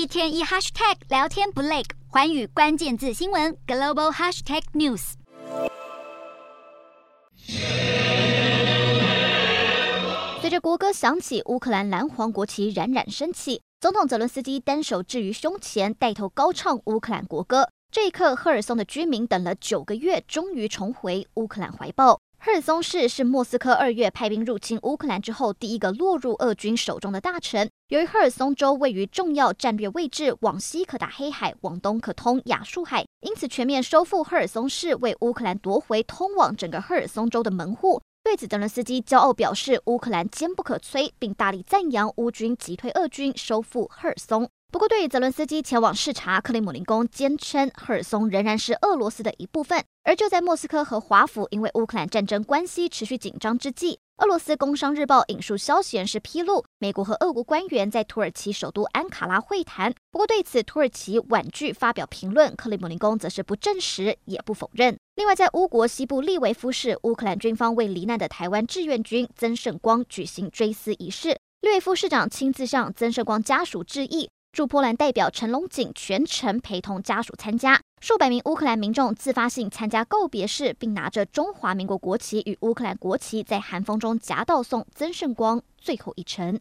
一天一 hashtag 聊天不累，环宇关键字新闻 global hashtag news。随着国歌响起，乌克兰蓝黄国旗冉冉升起，总统泽伦斯基单手置于胸前，带头高唱乌克兰国歌。这一刻，赫尔松的居民等了九个月，终于重回乌克兰怀抱。赫尔松市是莫斯科二月派兵入侵乌克兰之后第一个落入俄军手中的大城。由于赫尔松州位于重要战略位置，往西可打黑海，往东可通亚速海，因此全面收复赫尔松市，为乌克兰夺回通往整个赫尔松州的门户。对此，泽伦斯基骄傲表示：“乌克兰坚不可摧，并大力赞扬乌军击退俄军，收复赫尔松。”不过，对于泽伦斯基前往视察，克里姆林宫坚称赫尔松仍然是俄罗斯的一部分。而就在莫斯科和华府因为乌克兰战争关系持续紧张之际，俄罗斯工商日报引述消息人士披露，美国和俄国官员在土耳其首都安卡拉会谈。不过，对此土耳其婉拒发表评论，克里姆林宫则是不证实也不否认。另外，在乌国西部利维夫市，乌克兰军方为罹难的台湾志愿军曾胜光举行追思仪式，利维夫市长亲自向曾胜光家属致意。驻波兰代表陈龙锦全程陪同家属参加，数百名乌克兰民众自发性参加告别式，并拿着中华民国国旗与乌克兰国旗，在寒风中夹道送曾圣光最后一程。